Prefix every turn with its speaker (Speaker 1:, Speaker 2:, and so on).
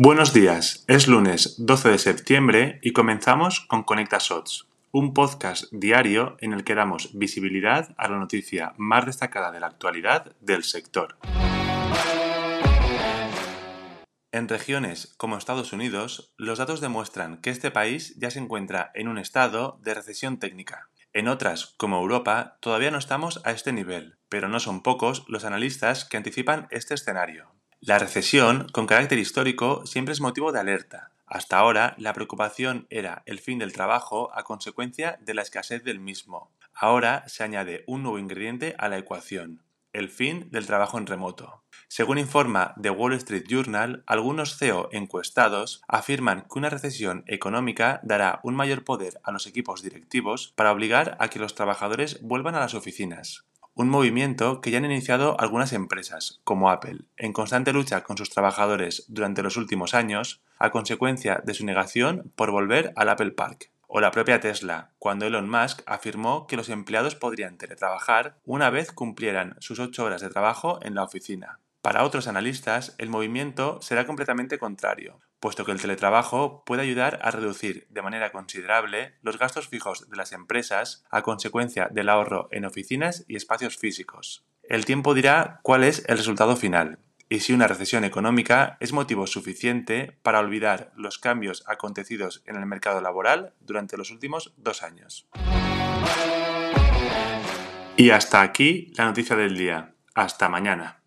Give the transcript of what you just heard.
Speaker 1: Buenos días, es lunes 12 de septiembre y comenzamos con Conecta Shots, un podcast diario en el que damos visibilidad a la noticia más destacada de la actualidad del sector. En regiones como Estados Unidos, los datos demuestran que este país ya se encuentra en un estado de recesión técnica. En otras, como Europa, todavía no estamos a este nivel, pero no son pocos los analistas que anticipan este escenario. La recesión, con carácter histórico, siempre es motivo de alerta. Hasta ahora, la preocupación era el fin del trabajo a consecuencia de la escasez del mismo. Ahora se añade un nuevo ingrediente a la ecuación, el fin del trabajo en remoto. Según informa The Wall Street Journal, algunos CEO encuestados afirman que una recesión económica dará un mayor poder a los equipos directivos para obligar a que los trabajadores vuelvan a las oficinas un movimiento que ya han iniciado algunas empresas, como Apple, en constante lucha con sus trabajadores durante los últimos años, a consecuencia de su negación por volver al Apple Park. O la propia Tesla, cuando Elon Musk afirmó que los empleados podrían teletrabajar una vez cumplieran sus ocho horas de trabajo en la oficina. Para otros analistas, el movimiento será completamente contrario, puesto que el teletrabajo puede ayudar a reducir de manera considerable los gastos fijos de las empresas a consecuencia del ahorro en oficinas y espacios físicos. El tiempo dirá cuál es el resultado final y si una recesión económica es motivo suficiente para olvidar los cambios acontecidos en el mercado laboral durante los últimos dos años. Y hasta aquí la noticia del día. Hasta mañana.